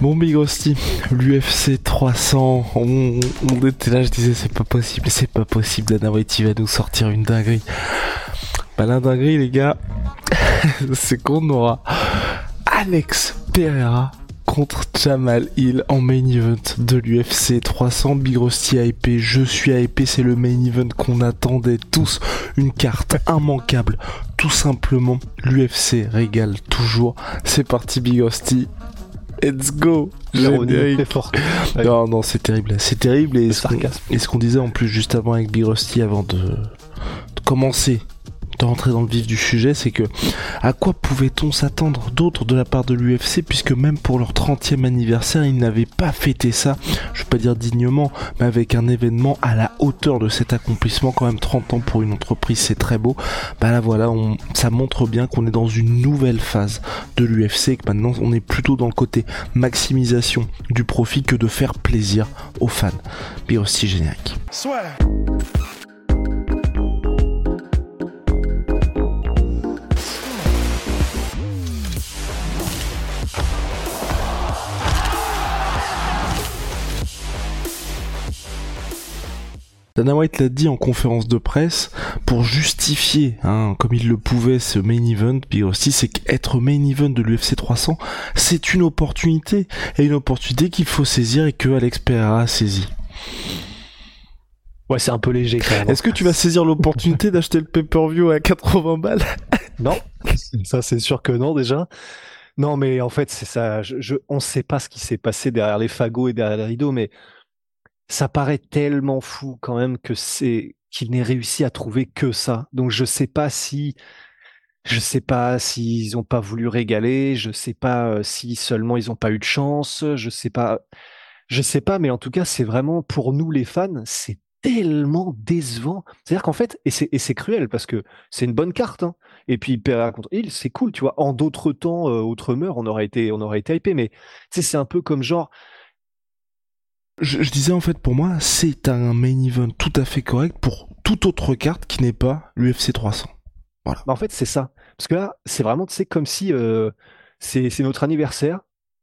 Bon Big l'UFC 300, on, était là, je disais c'est pas possible, c'est pas possible, Dana White va nous sortir une dinguerie. Bah la dinguerie les gars, c'est qu'on aura Alex Pereira contre Jamal Hill en main event de l'UFC 300. Big Rusty hypé, je suis hypé, c'est le main event qu'on attendait tous. Une carte immanquable, tout simplement. L'UFC régale toujours. C'est parti Big Rusty, Let's go fort. Non, non, c'est terrible. C'est terrible. Et ce qu'on disait en plus juste avant avec Big Rusty, avant de, de commencer de rentrer dans le vif du sujet, c'est que à quoi pouvait-on s'attendre d'autre de la part de l'UFC puisque même pour leur 30e anniversaire, ils n'avaient pas fêté ça, je vais pas dire dignement, mais avec un événement à la hauteur de cet accomplissement, quand même 30 ans pour une entreprise, c'est très beau. Bah là voilà, ça montre bien qu'on est dans une nouvelle phase de l'UFC, que maintenant on est plutôt dans le côté maximisation du profit que de faire plaisir aux fans. Puis aussi générique. Soit. Dana White l'a dit en conférence de presse pour justifier, hein, comme il le pouvait, ce main event. Puis aussi, c'est qu'être main event de l'UFC 300, c'est une opportunité et une opportunité qu'il faut saisir et que Alex Pereira a saisi. Ouais, c'est un peu léger quand même. Est-ce que tu vas saisir l'opportunité d'acheter le pay-per-view à 80 balles? Non, ça c'est sûr que non déjà. Non, mais en fait, c'est ça. Je, on sait pas ce qui s'est passé derrière les fagots et derrière les rideaux, mais ça paraît tellement fou quand même que c'est qu'il n'ait réussi à trouver que ça. Donc je sais pas si je sais pas s'ils ont pas voulu régaler, je sais pas euh, si seulement ils ont pas eu de chance, je sais pas je sais pas mais en tout cas, c'est vraiment pour nous les fans, c'est tellement décevant. C'est-à-dire qu'en fait et c'est cruel parce que c'est une bonne carte hein. Et puis Pereira contre Hill, c'est cool, tu vois. En d'autres temps, euh, autre on aurait été on aurait été hypé mais c'est un peu comme genre je, disais en fait pour moi, c'est un main event tout à fait correct pour toute autre carte qui n'est pas l'UFC 300. Voilà. Bah en fait, c'est ça. Parce que là, c'est vraiment, tu comme si euh, c'est notre anniversaire.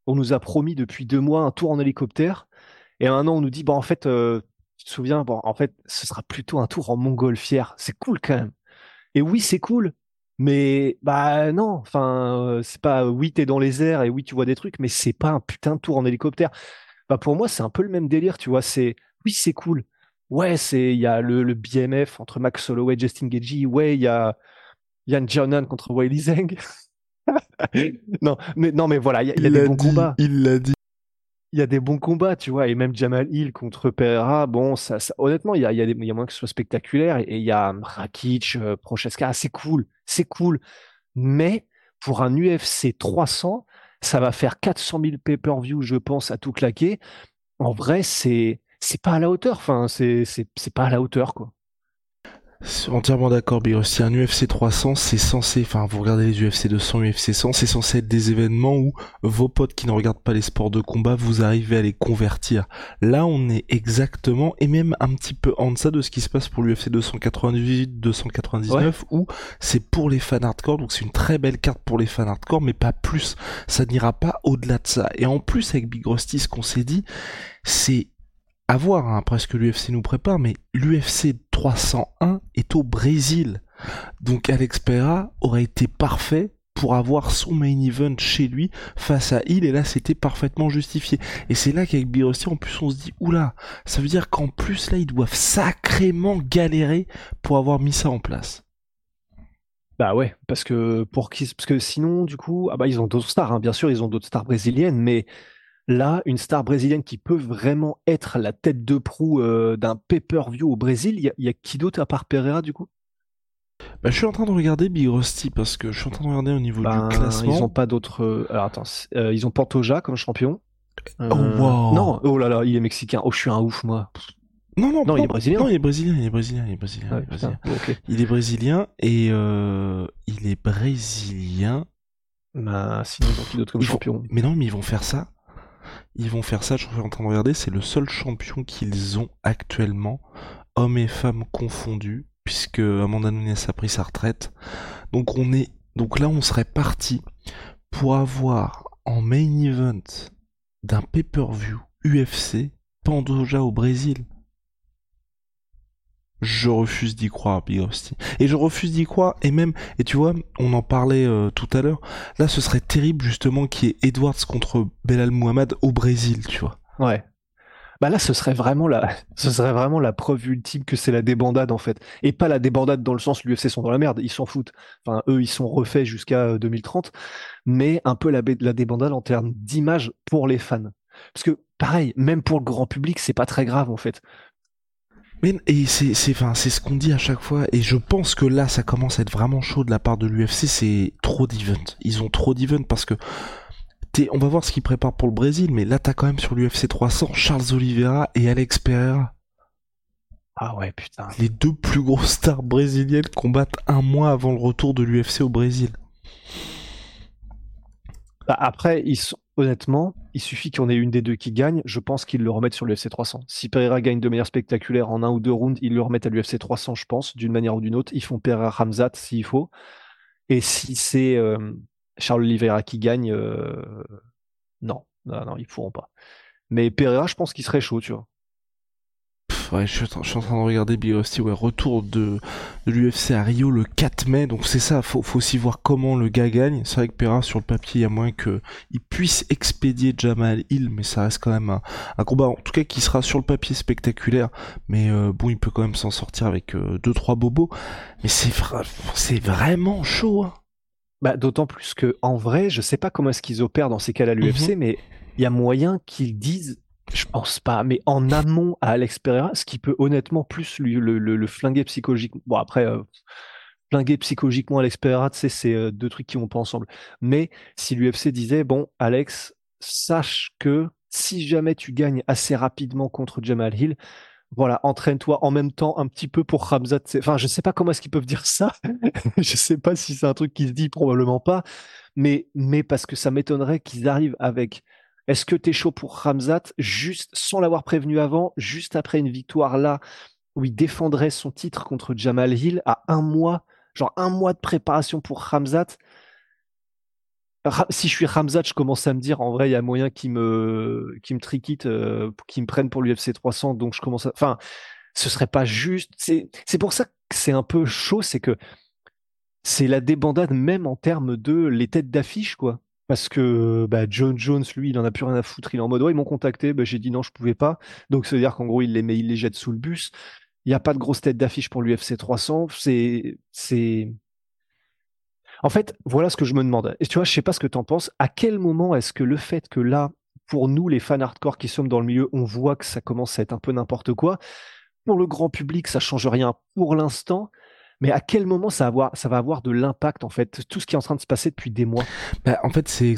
On nous a promis depuis deux mois un tour en hélicoptère. Et un an, on nous dit, bon, en fait, euh, tu te souviens, bon, en fait, ce sera plutôt un tour en montgolfière. C'est cool quand même. Et oui, c'est cool. Mais bah non, enfin, euh, c'est pas oui, t'es dans les airs et oui, tu vois des trucs, mais c'est pas un putain de tour en hélicoptère bah pour moi c'est un peu le même délire, tu vois. C'est oui c'est cool. Ouais c'est il y a le, le, BMF entre Max Holloway et Justin Gagey. Ouais il y a Yann Jernan contre Wiley Zeng. non mais non mais voilà il y a, des bons combats. Il l'a dit. Il y a des bons combats, tu vois, et même Jamal Hill contre Pereira, bon, ça, honnêtement, il y a, il y, a il y a moins que ce soit spectaculaire, et il y a Rakic, euh, Prochaska, c'est cool, c'est cool. Mais pour un UFC 300, ça va faire 400 000 pay-per-view, je pense, à tout claquer. En vrai, c'est c'est pas à la hauteur. Enfin, c'est c'est pas à la hauteur, quoi. Entièrement d'accord, Si Un UFC 300, c'est censé, enfin, vous regardez les UFC 200, UFC 100, c'est censé être des événements où vos potes qui ne regardent pas les sports de combat, vous arrivez à les convertir. Là, on est exactement, et même un petit peu en deçà de ce qui se passe pour l'UFC 298, 299, où c'est pour les fans hardcore, donc c'est une très belle carte pour les fans hardcore, mais pas plus. Ça n'ira pas au-delà de ça. Et en plus, avec Big Rusty, ce qu'on s'est dit, c'est à voir hein, après ce que l'UFC nous prépare, mais l'UFC 301 est au Brésil. Donc Alex Pereira aurait été parfait pour avoir son main event chez lui face à Hill et là c'était parfaitement justifié. Et c'est là qu'avec Birossi en plus on se dit oula, ça veut dire qu'en plus là ils doivent sacrément galérer pour avoir mis ça en place. Bah ouais, parce que pour qui parce que sinon du coup ah bah ils ont d'autres stars hein. bien sûr, ils ont d'autres stars brésiliennes mais là, une star brésilienne qui peut vraiment être la tête de proue euh, d'un pay-per-view au Brésil, il y, a qui d'autre à part Pereira du coup? Bah, je suis en train de regarder Big Rusty parce que je suis en train de regarder au niveau du ben, classement. Ils ont pas d'autres. Euh, alors attends, euh, ils ont Pantoja comme champion. oh wow. Non, oh là là, il est mexicain. Oh, je suis un ouf moi. Non, non, non, il est brésilien. Non, il est brésilien, il est brésilien, il est brésilien. il, est brésilien. il est brésilien et il est brésilien. Bah, sinon, ils ont qui d'autre comme champion? Mais non, mais ils vont faire ça ils vont faire ça, je suis en train de regarder, c'est le seul champion qu'ils ont actuellement, hommes et femmes confondus, puisque Amanda Nunes a pris sa retraite. Donc on est, donc là on serait parti pour avoir en main event d'un pay-per-view UFC Pandoja au Brésil. Je refuse d'y croire, Big Rusty. Et je refuse d'y croire, et même, et tu vois, on en parlait euh, tout à l'heure, là ce serait terrible justement qu'il y ait Edwards contre Belal Muhammad au Brésil, tu vois. Ouais. Bah là, ce serait vraiment la, preuve ultime que c'est la débandade en fait, et pas la débandade dans le sens l'UFC sont dans la merde, ils s'en foutent. Enfin, eux, ils sont refaits jusqu'à 2030, euh, mais un peu la, la débandade en termes d'image pour les fans. Parce que pareil, même pour le grand public, c'est pas très grave en fait. Mais et c'est c'est enfin c'est ce qu'on dit à chaque fois et je pense que là ça commence à être vraiment chaud de la part de l'UFC, c'est trop d'events. Ils ont trop d'events parce que on va voir ce qu'ils préparent pour le Brésil, mais là t'as quand même sur l'UFC 300 Charles Oliveira et Alex Pereira. Ah ouais, putain. Les deux plus grosses stars brésiliennes combattent un mois avant le retour de l'UFC au Brésil. Bah après, ils sont, honnêtement, il suffit qu'il y en ait une des deux qui gagne. Je pense qu'ils le remettent sur l'UFC 300. Si Pereira gagne de manière spectaculaire en un ou deux rounds, ils le remettent à l'UFC 300, je pense, d'une manière ou d'une autre. Ils font Pereira Ramzat s'il faut. Et si c'est euh, Charles Oliveira qui gagne, euh, non, non, non, ils pourront pas. Mais Pereira, je pense qu'il serait chaud, tu vois je suis, en train de regarder Big Rusty, ouais, retour de, de l'UFC à Rio le 4 mai, donc c'est ça, faut, faut aussi voir comment le gars gagne. C'est vrai que Pereira, sur le papier, il y a moins qu'il puisse expédier Jamal Hill, mais ça reste quand même un, combat, en tout cas, qui sera sur le papier spectaculaire, mais euh, bon, il peut quand même s'en sortir avec 2 euh, deux trois bobos, mais c'est c'est vraiment chaud. Hein. Bah, d'autant plus que en vrai, je sais pas comment est-ce qu'ils opèrent dans ces cas-là l'UFC, mhm. mais il y a moyen qu'ils disent je pense pas, mais en amont à Alex Pereira, ce qui peut honnêtement plus lui, le, flinguer psychologiquement. Bon, après, euh, flinguer psychologiquement Alex Pereira, c'est euh, deux trucs qui vont pas ensemble. Mais si l'UFC disait, bon, Alex, sache que si jamais tu gagnes assez rapidement contre Jamal Hill, voilà, entraîne-toi en même temps un petit peu pour Ramzat. Enfin, je sais pas comment est-ce qu'ils peuvent dire ça. je sais pas si c'est un truc qui se dit, probablement pas. Mais, mais parce que ça m'étonnerait qu'ils arrivent avec est-ce que tu es chaud pour Ramzat, juste sans l'avoir prévenu avant, juste après une victoire là, où il défendrait son titre contre Jamal Hill à un mois, genre un mois de préparation pour Ramzat? Si je suis Ramzat, je commence à me dire en vrai, il y a moyen qu'il me, qui me euh, qu'il me prenne pour l'UFC 300. Donc je commence à. Enfin, ce serait pas juste. C'est, c'est pour ça que c'est un peu chaud, c'est que c'est la débandade même en termes de les têtes d'affiche, quoi. Parce que bah, John Jones, lui, il en a plus rien à foutre. Il est en mode, ouais, ils m'ont contacté. Bah, j'ai dit non, je pouvais pas. Donc, ça veut dire qu'en gros, il les met, il les jette sous le bus. Il n'y a pas de grosse tête d'affiche pour l'UFC 300. C'est, c'est. En fait, voilà ce que je me demande. Et tu vois, je sais pas ce que tu en penses. À quel moment est-ce que le fait que là, pour nous, les fans hardcore qui sommes dans le milieu, on voit que ça commence à être un peu n'importe quoi. Pour le grand public, ça change rien pour l'instant. Mais à quel moment ça va avoir, ça va avoir de l'impact en fait Tout ce qui est en train de se passer depuis des mois? Bah, en fait, c'est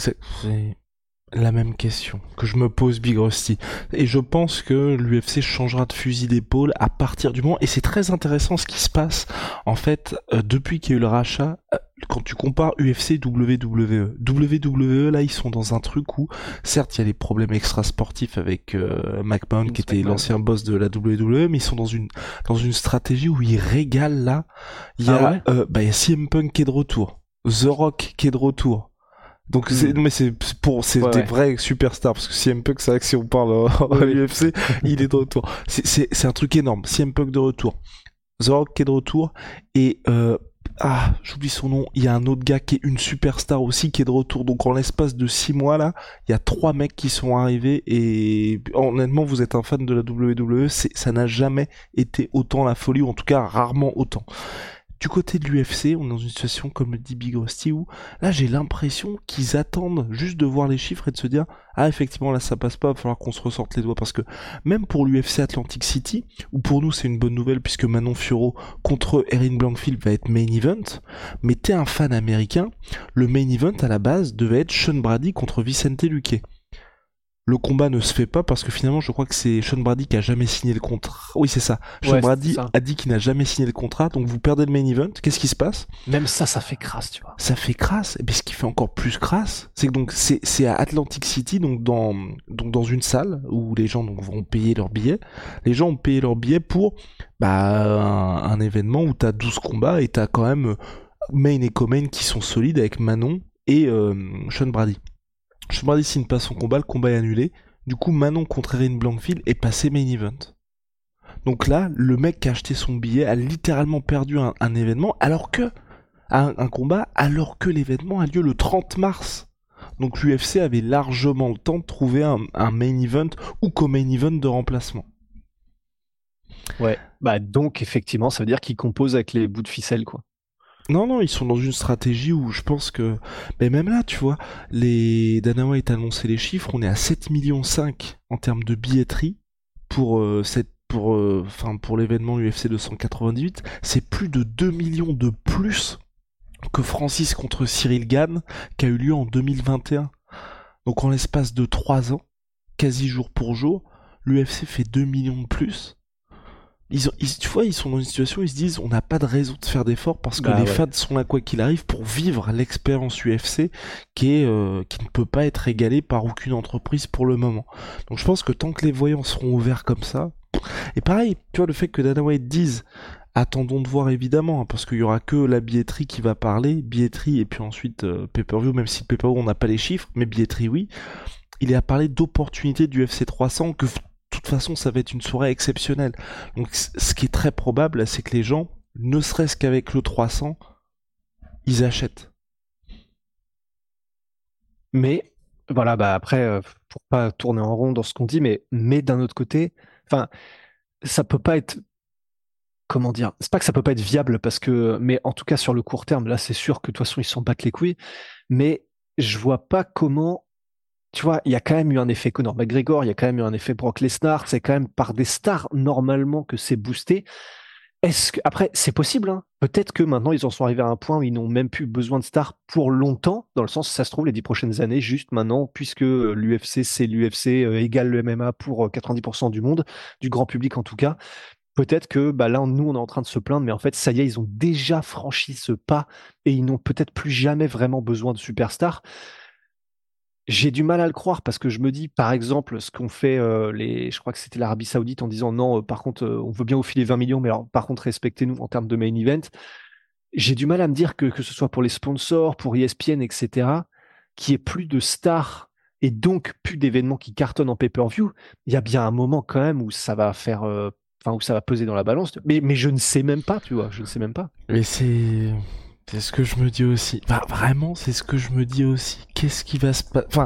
la même question que je me pose Big Rusty. Et je pense que l'UFC changera de fusil d'épaule à partir du moment, et c'est très intéressant ce qui se passe, en fait, euh, depuis qu'il y a eu le rachat, euh, quand tu compares UFC WWE, WWE là ils sont dans un truc où certes il y a des problèmes extra sportifs avec euh, McMahon qui était l'ancien boss de la WWE mais ils sont dans une dans une stratégie où ils régalent là. Il y a ah euh, bah il y a CM Punk qui est de retour. The Rock qui est de retour donc c'est hmm. mais c'est pour c'est des vrais superstars parce que CM Punk c'est vrai que si on parle à l'UFC il est de retour. C'est c'est c'est un truc énorme. CM Punk de retour. The Rock qui est de retour. Et euh, ah, j'oublie son nom, il y a un autre gars qui est une superstar aussi qui est de retour. Donc en l'espace de six mois là, il y a trois mecs qui sont arrivés. Et honnêtement vous êtes un fan de la WWE, ça n'a jamais été autant la folie ou en tout cas rarement autant du côté de l'UFC, on est dans une situation comme le dit Big Rusty où là j'ai l'impression qu'ils attendent juste de voir les chiffres et de se dire ah effectivement là ça passe pas, il va falloir qu'on se ressorte les doigts parce que même pour l'UFC Atlantic City, où pour nous c'est une bonne nouvelle puisque Manon Fioro contre Erin Blankfield va être main event, mais t'es un fan américain, le main event à la base devait être Sean Brady contre Vicente Luque le combat ne se fait pas parce que finalement je crois que c'est Sean Brady qui a jamais signé le contrat. Oui c'est ça. Sean Brady a dit qu'il n'a jamais signé le contrat donc vous perdez le main event. Qu'est-ce qui se passe? Même ça ça fait crasse tu vois. Ça fait crasse. Et bien ce qui fait encore plus crasse c'est que donc c'est c'est à Atlantic City donc dans donc dans une salle où les gens donc vont payer leur billet. Les gens ont payé leur billet pour bah un, événement où t'as 12 combats et t'as quand même Main et co qui sont solides avec Manon et euh, Sean Brady. Chambard signe pas son combat, le combat est annulé. Du coup, Manon contre Erin Blankfield est passé main event. Donc là, le mec qui a acheté son billet a littéralement perdu un, événement, alors que un, combat, alors que l'événement a lieu le 30 mars. Donc l'UFC avait largement le temps de trouver un, main event ou co-main event de remplacement. Ouais, bah donc effectivement, ça veut dire qu'ils composent avec les bouts de ficelle, quoi. Non, non, ils sont dans une stratégie où je pense que, mais même là, tu vois, les Dana White a annoncé les chiffres, on est à 7 millions 5 en termes de billetterie pour euh, pour euh, pour l'événement UFC 298, c'est plus de 2 millions de plus que Francis contre Cyril Gann qui a eu lieu en 2021. Donc en l'espace de 3 ans, quasi jour pour jour, l'UFC fait 2 millions de plus ils, tu vois, ils sont dans une situation où ils se disent on n'a pas de raison de faire d'efforts parce que bah les fans sont là quoi qu'il arrive pour vivre l'expérience UFC qui est euh, qui ne peut pas être égalée par aucune entreprise pour le moment. Donc je pense que tant que les voyants seront ouverts comme ça, et pareil, tu vois le fait que Dana White dise attendons de voir évidemment hein, parce qu'il y aura que la billetterie qui va parler, billetterie et puis ensuite euh, pay-per-view même si pay-per-view on n'a pas les chiffres, mais billetterie oui. Il a parlé d'opportunités du FC 300 que toute façon, ça va être une soirée exceptionnelle. Donc, ce qui est très probable, c'est que les gens, ne serait-ce qu'avec le 300, ils achètent. Mais, voilà, bah après, euh, pour pas tourner en rond dans ce qu'on dit, mais, mais d'un autre côté, enfin, ça peut pas être comment dire, c'est pas que ça peut pas être viable parce que, mais en tout cas sur le court terme, là c'est sûr que de toute façon ils s'en battent les couilles, mais je vois pas comment tu vois, il y a quand même eu un effet Conor McGregor, il y a quand même eu un effet Brock Lesnar, c'est quand même par des stars normalement que c'est boosté. Est-ce que après c'est possible hein Peut-être que maintenant ils en sont arrivés à un point où ils n'ont même plus besoin de stars pour longtemps, dans le sens ça se trouve les dix prochaines années, juste maintenant, puisque l'UFC c'est l'UFC euh, égale le MMA pour 90% euh, du monde, du grand public en tout cas. Peut-être que bah là nous on est en train de se plaindre, mais en fait ça y est ils ont déjà franchi ce pas et ils n'ont peut-être plus jamais vraiment besoin de superstars. J'ai du mal à le croire parce que je me dis, par exemple, ce qu'ont fait euh, les, je crois que c'était l'Arabie Saoudite en disant non, euh, par contre, euh, on veut bien vous filer 20 millions, mais alors, par contre, respectez-nous en termes de main event. J'ai du mal à me dire que, que ce soit pour les sponsors, pour ESPN, etc., qui ait plus de stars et donc plus d'événements qui cartonnent en pay-per-view. Il y a bien un moment quand même où ça va faire, enfin, où ça va peser dans la balance. Mais, mais je ne sais même pas, tu vois, je ne sais même pas. Mais c'est c'est ce que je me dis aussi. Enfin, vraiment, c'est ce que je me dis aussi. Qu'est-ce qui va se passer Enfin,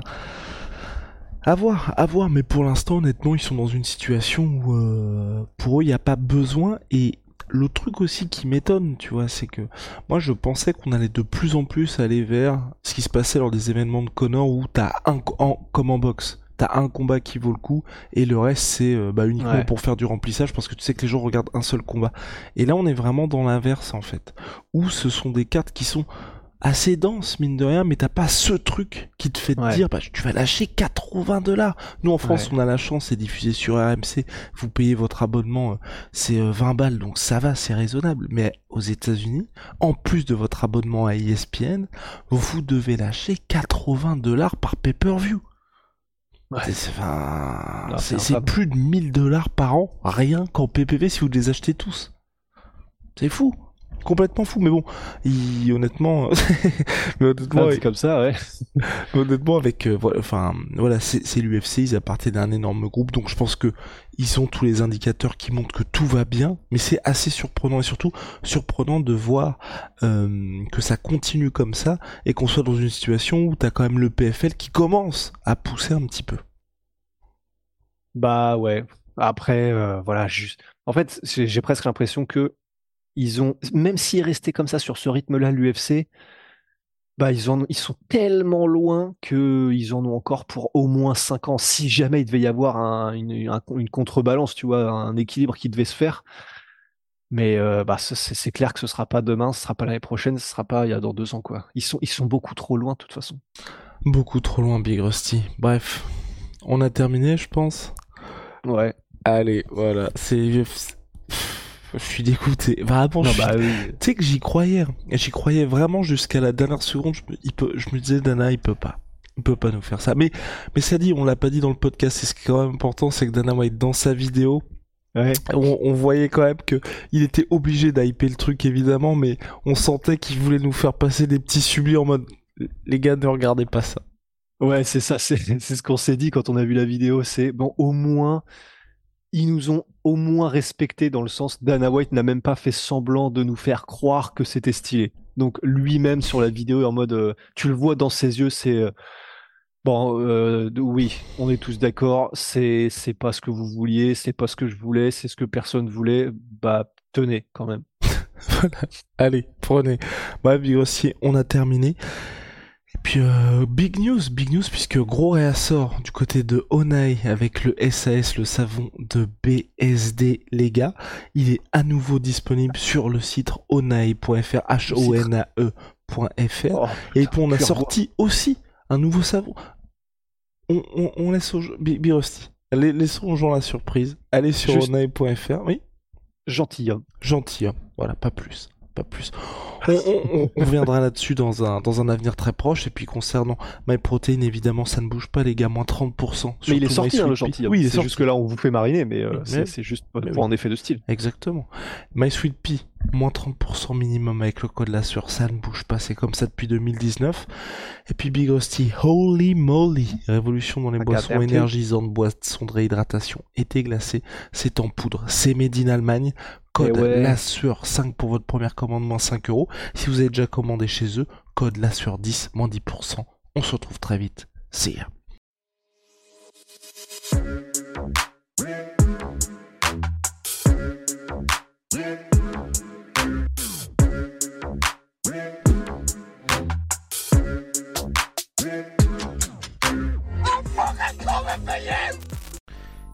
à voir, à voir. Mais pour l'instant, honnêtement, ils sont dans une situation où euh, pour eux, il n'y a pas besoin. Et le truc aussi qui m'étonne, tu vois, c'est que moi, je pensais qu'on allait de plus en plus aller vers ce qui se passait lors des événements de Connor où t'as un comme en boxe t'as un combat qui vaut le coup et le reste c'est euh, bah, uniquement pour faire du remplissage parce que tu sais que les gens regardent un seul combat. Et là on est vraiment dans l'inverse en fait, où ce sont des cartes qui sont assez denses mine de rien, mais t'as pas ce truc qui te fait dire bah tu vas lâcher 80 dollars. Nous en France on a la chance, c'est diffusé sur RMC, vous payez votre abonnement, euh, c'est 20 euh, balles donc ça va, c'est raisonnable. Mais aux États-Unis, en plus de votre abonnement à ESPN, vous devez lâcher 80 dollars par pay-per-view. C'est plus de 1000 dollars par an, rien qu'en PPV si vous les achetez tous. C'est fou complètement fou mais bon honnêtement mais honnêtement c'est comme ça ouais. honnêtement avec euh, voilà enfin voilà c'est l'UFC ils appartiennent à un énorme groupe donc je pense que ils ont tous les indicateurs qui montrent que tout va bien mais c'est assez surprenant et surtout surprenant de voir euh, que ça continue comme ça et qu'on soit dans une situation où t'as quand même le PFL qui commence à pousser un petit peu. Bah ouais. Après euh, voilà juste en fait j'ai presque l'impression que ils ont, même s'ils restaient comme ça sur ce rythme-là, l'UFC, bah ils, ils sont tellement loin qu'ils en ont encore pour au moins 5 ans. Si jamais il devait y avoir une, une, contrebalance, tu vois, un équilibre qui devait se faire. Mais euh, bah, c'est clair que ce sera pas demain, ce sera pas l'année prochaine, ce sera pas il y a dans deux ans quoi. Ils sont, ils sont beaucoup trop loin de toute façon. Beaucoup trop loin, Big Rusty. Bref, on a terminé, je pense. Ouais. Allez, voilà, c'est je suis dégoûté. Vraiment, bah tu sais que j'y croyais. Hein. J'y croyais vraiment jusqu'à la dernière seconde. Je me, il peut, je me disais, Dana, il peut pas. Il peut pas nous faire ça. Mais, mais ça dit, on l'a pas dit dans le podcast. C'est ce qui est quand même important, c'est que Dana White, dans sa vidéo, Ouais. On, on, voyait quand même que il était obligé d'hyper le truc évidemment, mais on sentait qu'il voulait nous faire passer des petits sublis en mode les gars ne regardez pas ça. Ouais, c'est ça, c'est ce qu'on s'est dit quand on a vu la vidéo. C'est bon, au moins, ils nous ont au moins respecté dans le sens Dana White n'a même pas fait semblant de nous faire croire que c'était stylé. Donc lui-même sur la vidéo en mode, euh, tu le vois dans ses yeux, c'est euh, bon, euh, oui, on est tous d'accord, c'est c'est pas ce que vous vouliez, c'est pas ce que je voulais, c'est ce que personne voulait. Bah tenez quand même. voilà. Allez, prenez. Bah, aussi, on a terminé. Et puis euh, big news, big news puisque gros réassort du côté de Onai avec le SAS, le savon de BSD les gars. Il est à nouveau disponible sur le site onai.fr, h o n a e.fr oh, et puis on a sorti aussi un nouveau savon. On, on, laisse au Birosty. Laissons aux gens la surprise. Allez sur onai.fr, oui. Gentilhomme. Gentilhomme, voilà, pas plus pas plus. On, reviendra là-dessus dans un, dans un avenir très proche. Et puis concernant MyProtein, évidemment, ça ne bouge pas, les gars, moins 30%. Mais il est sorti, hein, le gentil. Oui, c'est juste que là, on vous fait mariner, mais, euh, c'est juste pour un effet de style. Exactement. MySweetPea, moins 30% minimum avec le code là sur ça ne bouge pas, c'est comme ça depuis 2019. Et puis Big Hosty, holy moly, révolution dans les boissons énergisantes, boissons de réhydratation, été glacé, c'est en poudre, c'est made in Allemagne, code la sueur 5 pour votre première commande, moins 5 euros. Si vous avez déjà commandé chez eux, code la sueur 10, moins 10%. On se retrouve très vite. See